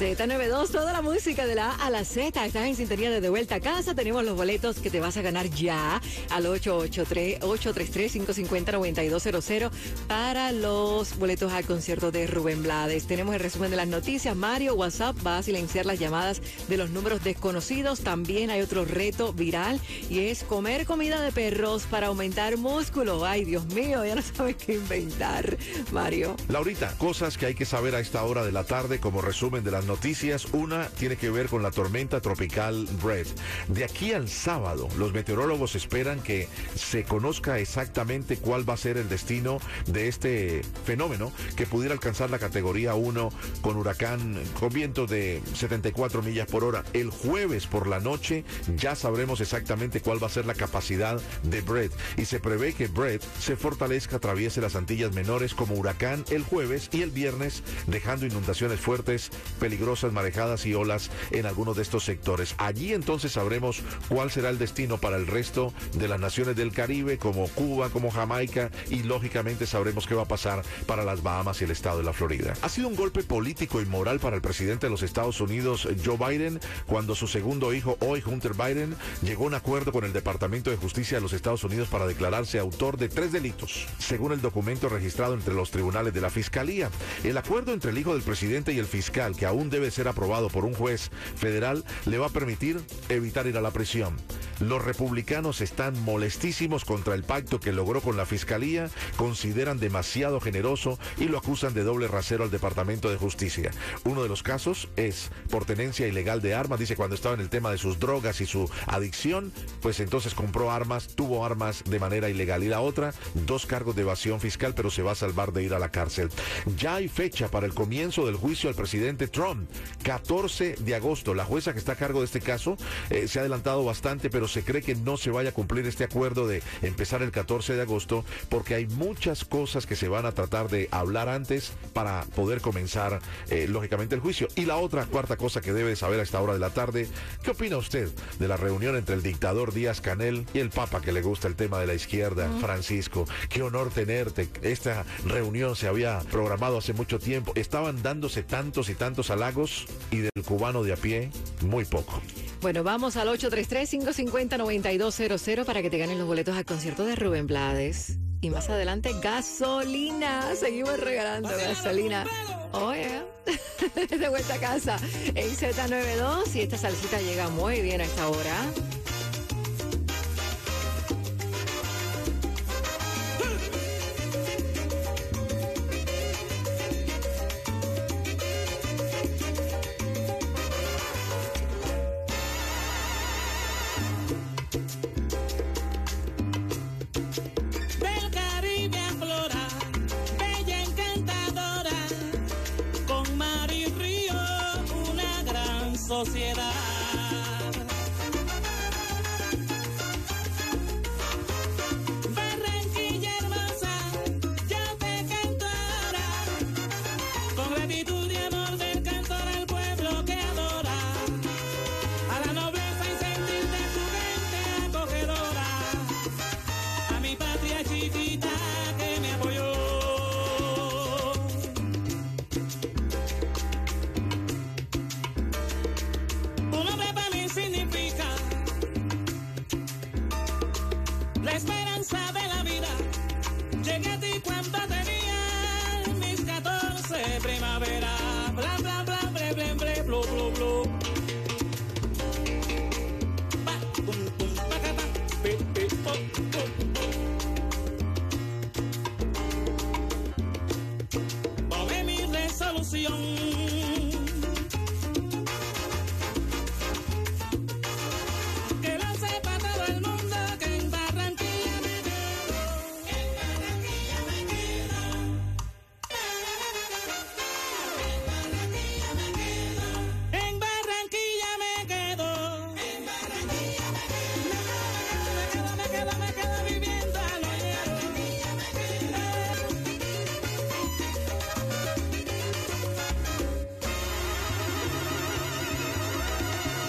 Z92, toda la música de la A a la Z. Estás en sintonía de De Vuelta a Casa. Tenemos los boletos que te vas a ganar ya al 883-833-550-9200 para los boletos al concierto de Rubén Blades. Tenemos el resumen de las noticias. Mario, WhatsApp va a silenciar las llamadas de los números desconocidos. También hay otro reto viral y es comer comida de perros para aumentar músculo. Ay, Dios mío, ya no sabes qué inventar, Mario. Laurita, cosas que hay que saber a esta hora de la tarde como resumen de las noticias. Una tiene que ver con la tormenta tropical Brett. De aquí al sábado, los meteorólogos esperan que se conozca exactamente cuál va a ser el destino de este fenómeno que pudiera alcanzar la categoría 1 con huracán con vientos de 74 millas por hora. El jueves por la noche ya sabremos exactamente cuál va a ser la capacidad de Brett y se prevé que Brett se fortalezca, atraviese las Antillas menores como huracán el jueves y el viernes, dejando inundaciones fuertes, peligrosas marejadas y olas en algunos de estos sectores. Allí entonces sabremos cuál será el destino para el resto de las naciones del Caribe, como Cuba, como Jamaica, y lógicamente sabremos qué va a pasar para las Bahamas y el estado de la Florida. Ha sido un golpe político y moral para el presidente de los Estados Unidos, Joe Biden, cuando su segundo hijo, hoy Hunter Biden, llegó a un acuerdo con el Departamento de Justicia de los Estados Unidos para declararse autor de tres delitos, según el documento registrado entre los tribunales de la Fiscalía. El acuerdo entre el hijo del presidente y el fiscal, que aún debe ser aprobado por un juez federal, le va a permitir evitar ir a la prisión. Los republicanos están molestísimos contra el pacto que logró con la fiscalía, consideran demasiado generoso y lo acusan de doble rasero al Departamento de Justicia. Uno de los casos es por tenencia ilegal de armas, dice cuando estaba en el tema de sus drogas y su adicción, pues entonces compró armas, tuvo armas de manera ilegal. Y la otra, dos cargos de evasión fiscal, pero se va a salvar de ir a la cárcel. Ya hay fecha para el comienzo del juicio al presidente Trump. 14 de agosto. La jueza que está a cargo de este caso eh, se ha adelantado bastante, pero se cree que no se vaya a cumplir este acuerdo de empezar el 14 de agosto porque hay muchas cosas que se van a tratar de hablar antes para poder comenzar eh, lógicamente el juicio. Y la otra cuarta cosa que debe saber a esta hora de la tarde, ¿qué opina usted de la reunión entre el dictador Díaz Canel y el Papa que le gusta el tema de la izquierda, Francisco? Qué honor tenerte. Esta reunión se había programado hace mucho tiempo. Estaban dándose tantos y tantos halagos y del cubano de a pie, muy poco. Bueno, vamos al 833-550-9200 para que te ganen los boletos al concierto de Rubén Blades. Y más adelante, gasolina. Seguimos regalando gasolina. Oye, de vuelta a casa en Z92 y esta salsita llega muy bien a esta hora. Sociedad.